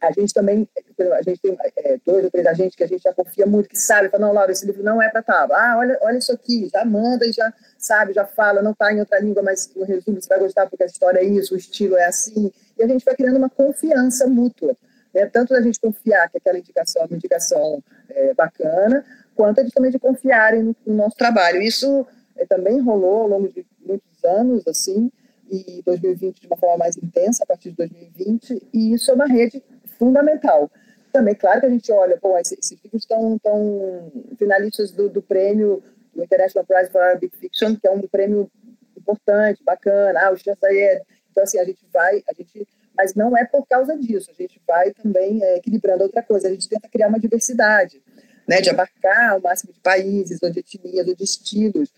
a gente também, a gente tem é, dois ou três agentes que a gente já confia muito, que sabe, fala, não, Laura, esse livro não é para tábua. Ah, olha, olha isso aqui, já manda e já sabe, já fala, não está em outra língua, mas o resumo você vai gostar porque a história é isso, o estilo é assim. E a gente vai criando uma confiança mútua. Né? Tanto da gente confiar que aquela indicação é uma indicação é, bacana, quanto eles também de confiarem no, no nosso trabalho. Isso é, também rolou ao longo de muitos anos, assim, e 2020 de uma forma mais intensa, a partir de 2020, e isso é uma rede fundamental. Também, claro que a gente olha, bom, esses, livros estão, estão finalistas do, do prêmio do International Prize for Arabic Fiction, que é um prêmio importante, bacana, ah, o Chanceler. Então, assim, a gente vai, a gente, mas não é por causa disso, a gente vai também é, equilibrando outra coisa, a gente tenta criar uma diversidade, né, de abarcar o máximo de países, ou de etnias, ou de estilos,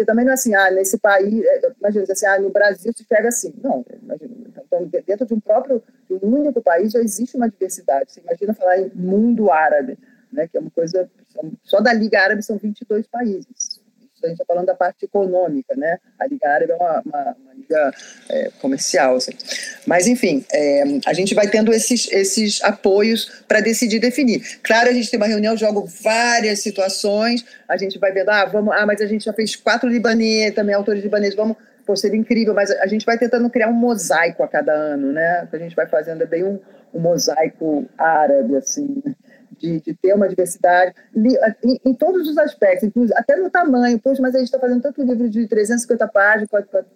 porque também não é assim, ah, nesse país, é, imagina assim, ah, no Brasil se pega assim. Não, imagina, então, dentro de um próprio, de um único país já existe uma diversidade. Você imagina falar em mundo árabe, né, que é uma coisa, só da Liga Árabe são 22 países. A gente está falando da parte econômica, né? A Liga Árabe é uma, uma, uma liga é, comercial, assim. Mas, enfim, é, a gente vai tendo esses, esses apoios para decidir definir. Claro, a gente tem uma reunião, jogo várias situações, a gente vai vendo, ah, vamos, ah, mas a gente já fez quatro libaneses, também autores libaneses, vamos pô, seria incrível, mas a gente vai tentando criar um mosaico a cada ano, né? A gente vai fazendo é bem um, um mosaico árabe, assim, de, de, ter uma diversidade em, em, todos os aspectos, até no tamanho. Poxa, mas a gente está fazendo tanto livro de 350 páginas,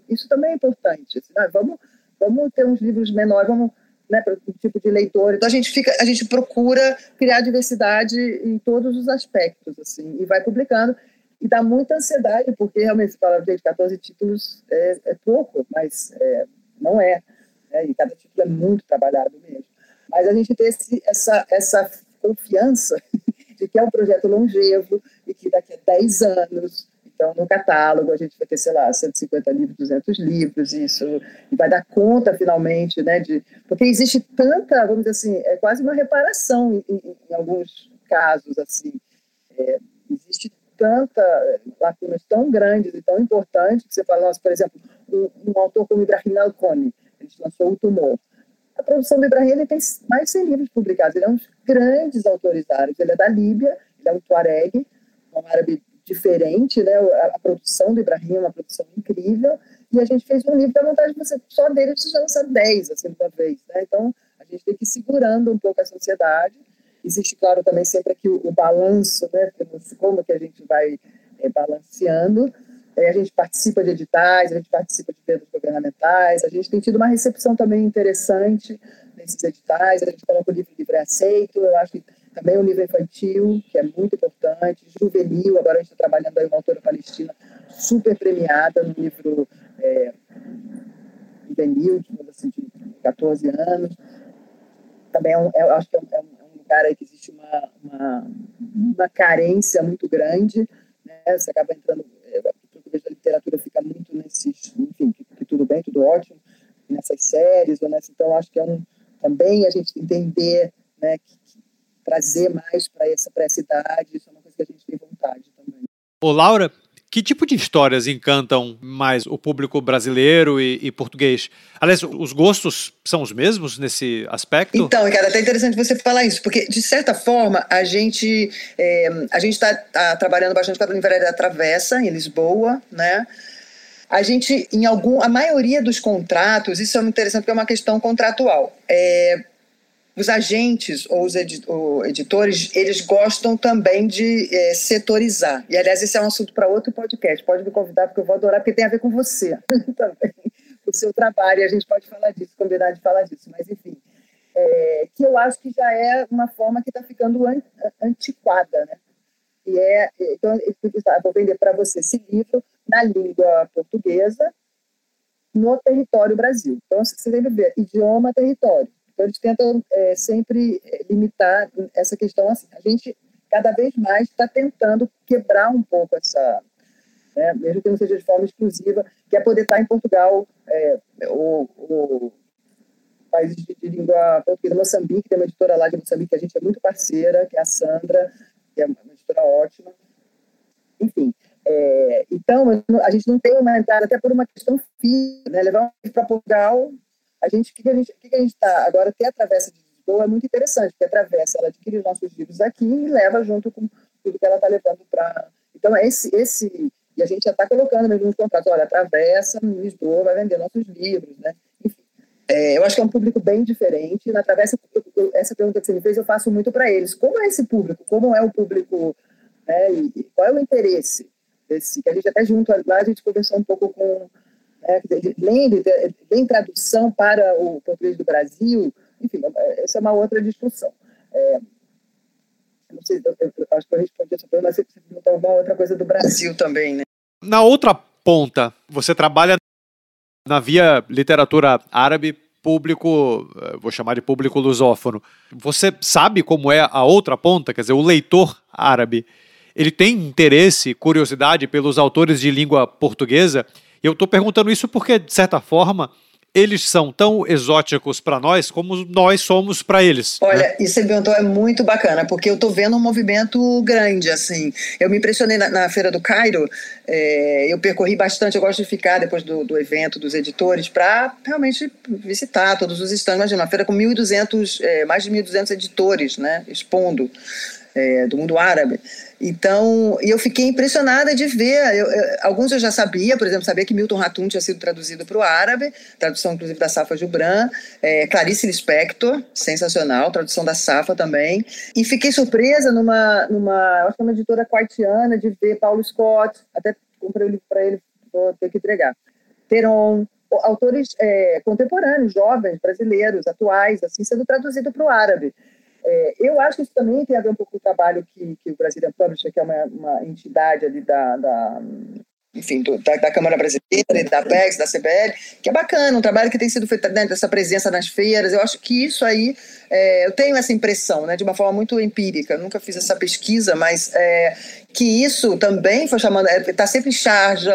isso também é importante. Assim, né? vamos, vamos ter uns livros menores, vamos né, para o tipo de leitor. Então a gente fica, a gente procura criar diversidade em todos os aspectos, assim, e vai publicando e dá muita ansiedade, porque realmente se fala, de 14 títulos é, é pouco, mas é, não é. Né? E cada título é muito trabalhado mesmo. Mas a gente tem esse, essa, essa confiança de que é um projeto longevo e que daqui a 10 anos, então no catálogo a gente vai ter, sei lá, 150 livros, 200 livros, isso, e vai dar conta finalmente, né, de, porque existe tanta, vamos dizer assim, é quase uma reparação em, em, em alguns casos, assim, é, existe tanta lacunas tão grandes e tão importantes que você fala, nossa, por exemplo, um, um autor como Ibrahim Alconi, ele lançou O Tumor. A produção do Ibrahim ele tem mais de 100 livros publicados, ele é um dos grandes autores árabes, ele é da Líbia, ele é um tuareg, um árabe diferente, né? A, produção do Ibrahim é uma produção incrível, e a gente fez um livro da vontade de você, só dele você já lança 10, assim, de uma vez, né? Então, a gente tem que ir segurando um pouco a sociedade, Existe, claro, também sempre aqui o, o balanço, né? Como que a gente vai é, balanceando. É, a gente participa de editais, a gente participa de eventos governamentais, a gente tem tido uma recepção também interessante nesses editais, a gente coloca o livro livre aceito, eu acho que também o livro infantil, que é muito importante, juvenil, agora a gente está trabalhando aí uma autora palestina super premiada no livro é, juvenil, assim, de 14 anos, também é um, é, acho que é um, é um lugar aí que existe uma, uma, uma carência muito grande, né? Você acaba entrando, da literatura fica muito nesses, enfim, que, que, tudo bem, tudo ótimo, nessas séries, ou nessa, então acho que é um, também a gente entender, né, que, que trazer mais para essa, essa idade, isso é uma coisa que a gente tem vontade também. Ô Laura, que tipo de histórias encantam mais o público brasileiro e, e, português? Aliás, os gostos são os mesmos nesse aspecto? Então, cara, até interessante você falar isso, porque de certa forma a gente é, a gente está tá trabalhando bastante com a Livraria da Travessa em Lisboa, né? A gente, em algum, a maioria dos contratos, isso é muito interessante porque é uma questão contratual. É, os agentes ou os editores, eles gostam também de é, setorizar. E, aliás, esse é um assunto para outro podcast. Pode me convidar, porque eu vou adorar, porque tem a ver com você também, o seu trabalho, e a gente pode falar disso, combinar de falar disso. Mas, enfim, é, que eu acho que já é uma forma que está ficando antiquada, né? E é, então, eu vou vender para você esse livro na língua portuguesa, no território Brasil. Então, você que ver idioma, território. Então, eles tentam é, sempre é, limitar essa questão assim. A gente, cada vez mais, está tentando quebrar um pouco essa, né, mesmo que não seja de forma exclusiva, que é poder estar em Portugal, é, países de, de, língua portuguesa. Moçambique, tem uma editora lá de Moçambique que a gente é muito parceira, que é a Sandra, que é uma editora ótima. Enfim, é, então, a gente não tem uma entrada, até por uma questão física, né? levar um para Portugal a gente, o que, a gente, que, a gente está agora ter a travessa de Lisboa é muito interessante, porque a travessa ela adquire os nossos livros aqui e leva junto com tudo que ela está levando para. Então esse esse e a gente já está colocando mesmo nos contratos, olha, a travessa Lisboa vai vender nossos livros, né? Enfim, é, eu acho que é um público bem diferente. Na travessa essa pergunta que você me fez eu faço muito para eles. Como é esse público? Como é o público? Né? E qual é o interesse desse? Que a gente até junto lá a gente conversou um pouco com é, lendo, tem tradução para o português do Brasil, enfim, essa é uma outra discussão. É, não sei, eu, eu, acho que eu respondi essa pergunta, mas você perguntou alguma outra coisa do Brasil também, né? Na outra ponta, você trabalha na via literatura árabe público, vou chamar de público lusófono. Você sabe como é a outra ponta, quer dizer, o leitor árabe, ele tem interesse, curiosidade pelos autores de língua portuguesa eu estou perguntando isso porque, de certa forma, eles são tão exóticos para nós como nós somos para eles. Olha, né? isso que perguntou é muito bacana, porque eu estou vendo um movimento grande, assim. Eu me impressionei na, na Feira do Cairo, é, eu percorri bastante, eu gosto de ficar depois do, do evento dos editores para realmente visitar todos os stands. Imagina, uma feira com 1.200, é, mais de 1.200 editores, né, expondo é, do mundo árabe. Então, eu fiquei impressionada de ver. Eu, eu, alguns eu já sabia, por exemplo, sabia que Milton Ratum tinha sido traduzido para o árabe, tradução inclusive da Safa Gibran, é, Clarice Lispector, sensacional, tradução da Safa também. E fiquei surpresa numa, numa acho que é uma editora quartiana, de ver Paulo Scott, até comprei o livro para ele, vou ter que entregar. Teron, autores é, contemporâneos, jovens, brasileiros, atuais, assim, sendo traduzido para o árabe. É, eu acho que isso também tem a ver um pouco com o trabalho que, que o Brazilian Publisher, que é uma, uma entidade ali da, da enfim, do, da, da, Câmara Brasileira, da PEX, da CBL, que é bacana, um trabalho que tem sido feito dentro dessa presença nas feiras. Eu acho que isso aí, é, eu tenho essa impressão, né, de uma forma muito empírica, nunca fiz essa pesquisa, mas é, que isso também foi chamando, está é, sempre em charge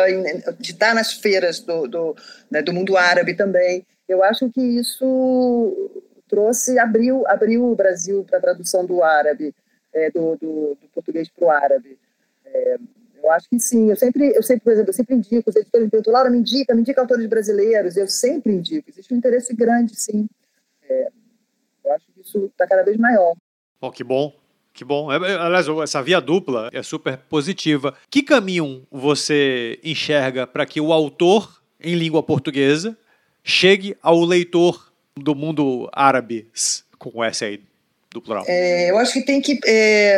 de estar nas feiras do, do, né, do mundo árabe também. Eu acho que isso trouxe, abriu, abriu o Brasil para a tradução do árabe, é, do, do, do, português para o árabe. É, eu acho que sim. Eu sempre, eu sempre, por exemplo, eu sempre indico, os editores me perguntam, Laura, me indica, me indica autores brasileiros. Eu sempre indico. Existe um interesse grande, sim. É, eu acho que isso está cada vez maior. Oh, que bom. Que bom. É, é, aliás, essa via dupla é super positiva. Que caminho você enxerga para que o autor em língua portuguesa chegue ao leitor do mundo árabe, com S aí do plural? É, eu acho que tem que. É,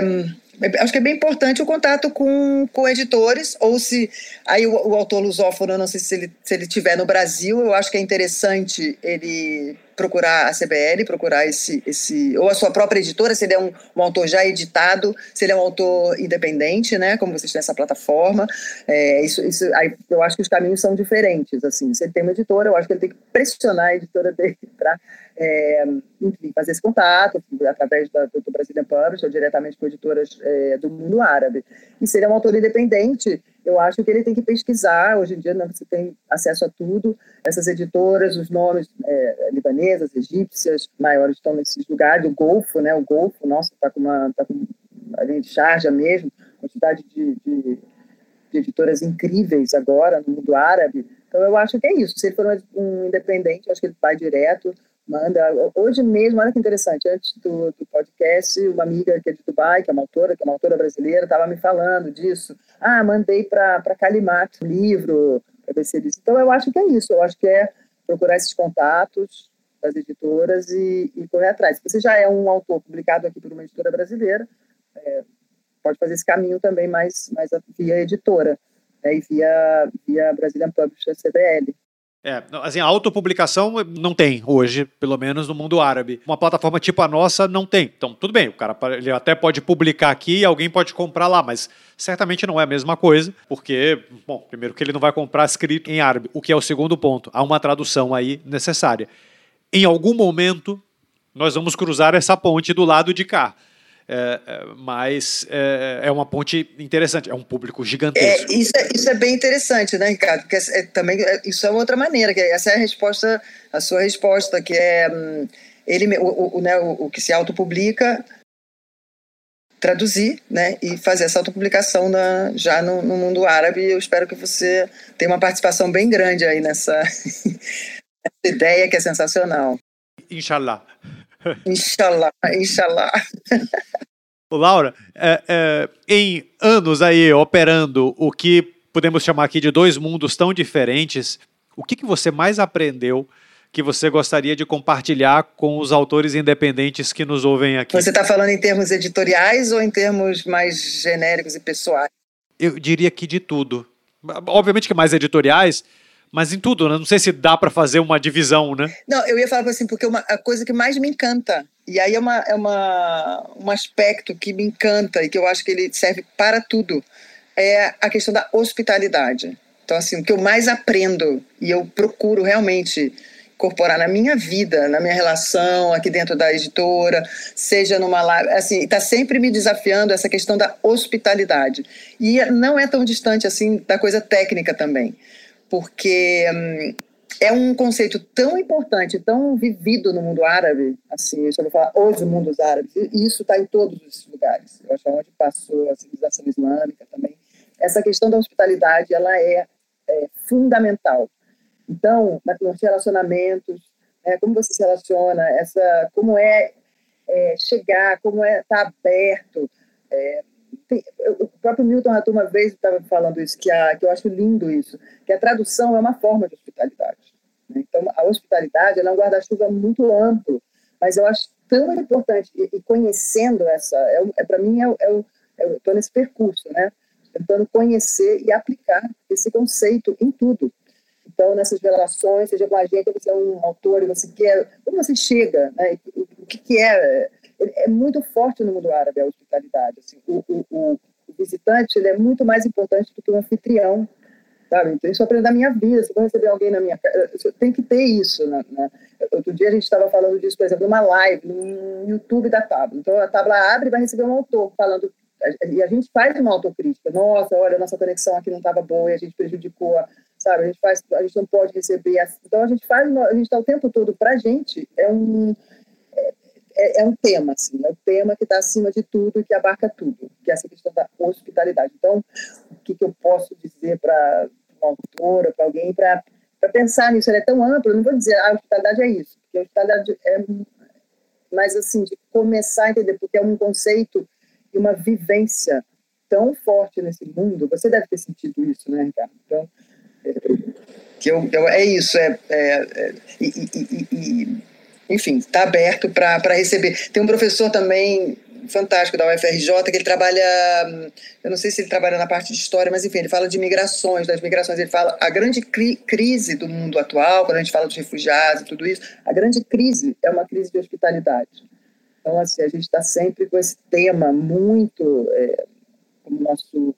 acho que é bem importante o contato com, com editores, ou se. Aí o, o autor lusófono, não sei se ele, se ele tiver no Brasil, eu acho que é interessante ele procurar a CBL, procurar esse, esse ou a sua própria editora, se ele é um, um autor já editado, se ele é um autor independente, né, como vocês têm essa plataforma, é, isso, isso, aí eu acho que os caminhos são diferentes, assim, se ele tem uma editora, eu acho que ele tem que pressionar a editora dele para é, enfim, fazer esse contato através da, do, do Brazilian Publish ou diretamente com editoras é, do mundo árabe. E se ele é um autor independente, eu acho que ele tem que pesquisar. Hoje em dia né, você tem acesso a tudo. Essas editoras, os nomes é, libanesas, egípcias, maiores estão nesses lugares. O Golfo, né? O Golfo, nossa, está com uma tá com de charja mesmo, quantidade de, de, de, editoras incríveis agora no mundo árabe. Então eu acho que é isso. Se ele for um independente, acho que ele vai direto manda. Hoje mesmo, olha que interessante, antes do, do, podcast, uma amiga que é de Dubai, que é uma autora, que é uma autora brasileira, estava me falando disso. Ah, mandei para Calimat um livro, para ver se eles. Então, eu acho que é isso, eu acho que é procurar esses contatos das editoras e, e, correr atrás. Se você já é um autor publicado aqui por uma editora brasileira, é, pode fazer esse caminho também mais, mais via editora né, e via, via Brazilian Publisher CBL. É, assim, a autopublicação não tem hoje, pelo menos no mundo árabe. Uma plataforma tipo a nossa não tem. Então, tudo bem, o cara ele até pode publicar aqui e alguém pode comprar lá, mas certamente não é a mesma coisa, porque, bom, primeiro que ele não vai comprar escrito em árabe, o que é o segundo ponto. Há uma tradução aí necessária. Em algum momento, nós vamos cruzar essa ponte do lado de cá. É, é, mas é, é, uma ponte interessante, é um público gigantesco. É, isso, é, isso é bem interessante, né, Ricardo? Porque é, também isso é outra maneira, que essa é a resposta, a sua resposta, que é hum, ele, o, o, né, o, o que se autopublica, traduzir né, e fazer essa autopublicação na, já no, no, mundo árabe. Eu espero que você tenha uma participação bem grande aí nessa, nessa ideia que é sensacional. Inshallah. Inshallah, inshallah. Laura, é, é, em anos aí operando o que podemos chamar aqui de dois mundos tão diferentes, o que, que você mais aprendeu que você gostaria de compartilhar com os autores independentes que nos ouvem aqui? Você está falando em termos editoriais ou em termos mais genéricos e pessoais? Eu diria que de tudo. Obviamente que mais editoriais, mas em tudo, né? Não sei se dá para fazer uma divisão, né? Não, eu ia falar assim, porque uma, a coisa que mais me encanta, e aí é, uma, é uma, um aspecto que me encanta e que eu acho que ele serve para tudo, é a questão da hospitalidade. Então, assim, o que eu mais aprendo e eu procuro realmente incorporar na minha vida, na minha relação aqui dentro da editora, seja numa live, assim, está sempre me desafiando essa questão da hospitalidade. E não é tão distante assim da coisa técnica também porque hum, é um conceito tão importante, tão vivido no mundo árabe, assim, eu vou falar os mundos árabes, e isso está em todos os lugares. Eu acho que é onde passou a civilização islâmica também. Essa questão da hospitalidade, ela é, é fundamental. Então, nos relacionamentos, né, como você se relaciona, essa, como é, é chegar, como é estar tá aberto, é, tem, o próprio Milton Rato uma vez estava falando isso, que, a, que eu acho lindo isso, que a tradução é uma forma de hospitalidade. Né? Então, a hospitalidade é um guarda-chuva muito amplo, mas eu acho tão importante, e, e conhecendo essa, é, é para mim, é, é, é eu estou nesse percurso, né? tentando conhecer e aplicar esse conceito em tudo. Então, nessas relações, seja com a gente, você é um autor e você quer, como você chega, né? o, o que, que é é muito forte no mundo árabe a hospitalidade. Assim, o, o, o, visitante ele é muito mais importante do que o anfitrião, sabe? Então isso eu na minha vida. Se eu receber alguém na minha casa, tem que ter isso. Né, né? Outro dia a gente estava falando disso, por exemplo, numa live no YouTube da Tabla. Então a Tabla abre e vai receber um autor falando e a gente faz uma autocrítica. Nossa, olha, a nossa conexão aqui não estava boa e a gente prejudicou, sabe? A gente faz, a gente não pode receber. Então a gente faz, a gente está o tempo todo para a gente é um é, é, um tema, assim, é um tema que está acima de tudo e que abarca tudo, que é essa questão da hospitalidade. Então, o que, que eu posso dizer para uma autora, para alguém, para pensar nisso? Ela é tão ampla, eu não vou dizer, ah, a hospitalidade é isso, porque a hospitalidade é mais assim, de começar a entender, porque é um conceito e uma vivência tão forte nesse mundo, você deve ter sentido isso, né, Ricardo? Então, é, que eu, eu, é isso, é, é, é e, e, e enfim, está aberto para receber. Tem um professor também fantástico da UFRJ, que ele trabalha, eu não sei se ele trabalha na parte de história, mas enfim, ele fala de migrações, das migrações, ele fala a grande cri crise do mundo atual, quando a gente fala dos refugiados e tudo isso, a grande crise é uma crise de hospitalidade. Então, assim, a gente está sempre com esse tema muito é, como nosso,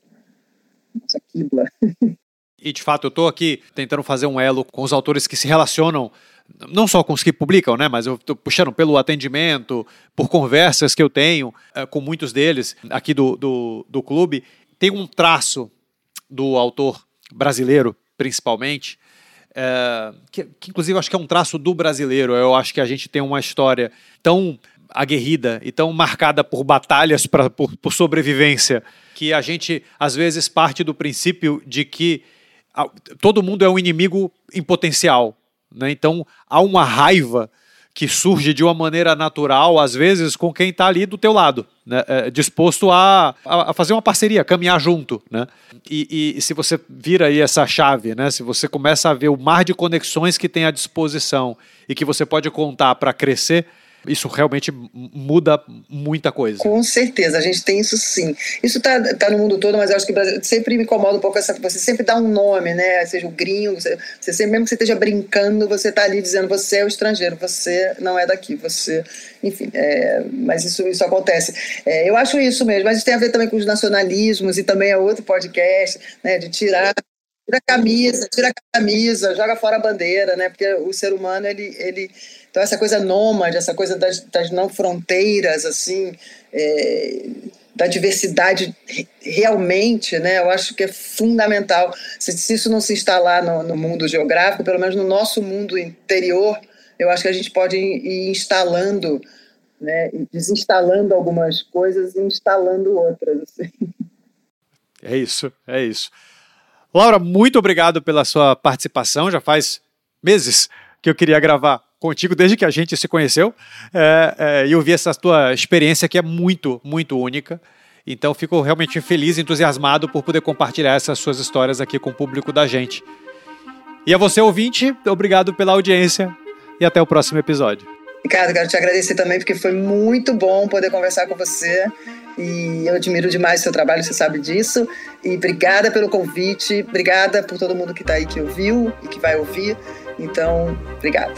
nossa quibla. E, de fato, eu estou aqui tentando fazer um elo com os autores que se relacionam não só com os que publicam, né, mas eu estou puxando pelo atendimento, por conversas que eu tenho é, com muitos deles aqui do, do, do clube, tem um traço do autor brasileiro, principalmente, é, que, que, inclusive acho que é um traço do brasileiro. Eu acho que a gente tem uma história tão aguerrida e tão marcada por batalhas pra, por, por sobrevivência que a gente às vezes parte do princípio de que todo mundo é um inimigo em potencial né? Então há uma raiva que surge de uma maneira natural, às vezes, com quem está ali do teu lado. né, é, disposto a, a, fazer uma parceria, caminhar junto. Né? E, e, se você vira aí essa chave, né, se você começa a ver o mar de conexões que tem à disposição e que você pode contar para crescer, isso realmente muda muita coisa. Com certeza, a gente tem isso sim. Isso tá, tá no mundo todo, mas eu acho que o Brasil sempre me incomoda um pouco essa. Você sempre dá um nome, né? Seja o gringo, você, você sempre, mesmo que você esteja brincando, você tá ali dizendo você é o estrangeiro, você não é daqui, você. Enfim, é, mas isso, isso acontece. É, eu acho isso mesmo, mas isso tem a ver também com os nacionalismos e também é outro podcast, né? De tirar tira a camisa, tira a camisa, joga fora a bandeira, né? Porque o ser humano ele, ele então, essa coisa nômade, essa coisa das, das não fronteiras, assim, é, da diversidade realmente, né, eu acho que é fundamental. Se, se isso não se instalar no, no, mundo geográfico, pelo menos no nosso mundo interior, eu acho que a gente pode ir, instalando, né, desinstalando algumas coisas e instalando outras. Assim. É isso, é isso. Laura, muito obrigado pela sua participação. Já faz meses que eu queria gravar contigo desde que a gente se conheceu é, é, e eu vi essa tua experiência que é muito, muito única. Então fico realmente feliz e entusiasmado por poder compartilhar essas suas histórias aqui com o público da gente. E a você, ouvinte, obrigado pela audiência e até o próximo episódio. Ricardo, quero te agradecer também porque foi muito bom poder conversar com você e eu admiro demais o seu trabalho, você sabe disso. E obrigada pelo convite, obrigada por todo mundo que está aí que ouviu e que vai ouvir. Então, obrigada.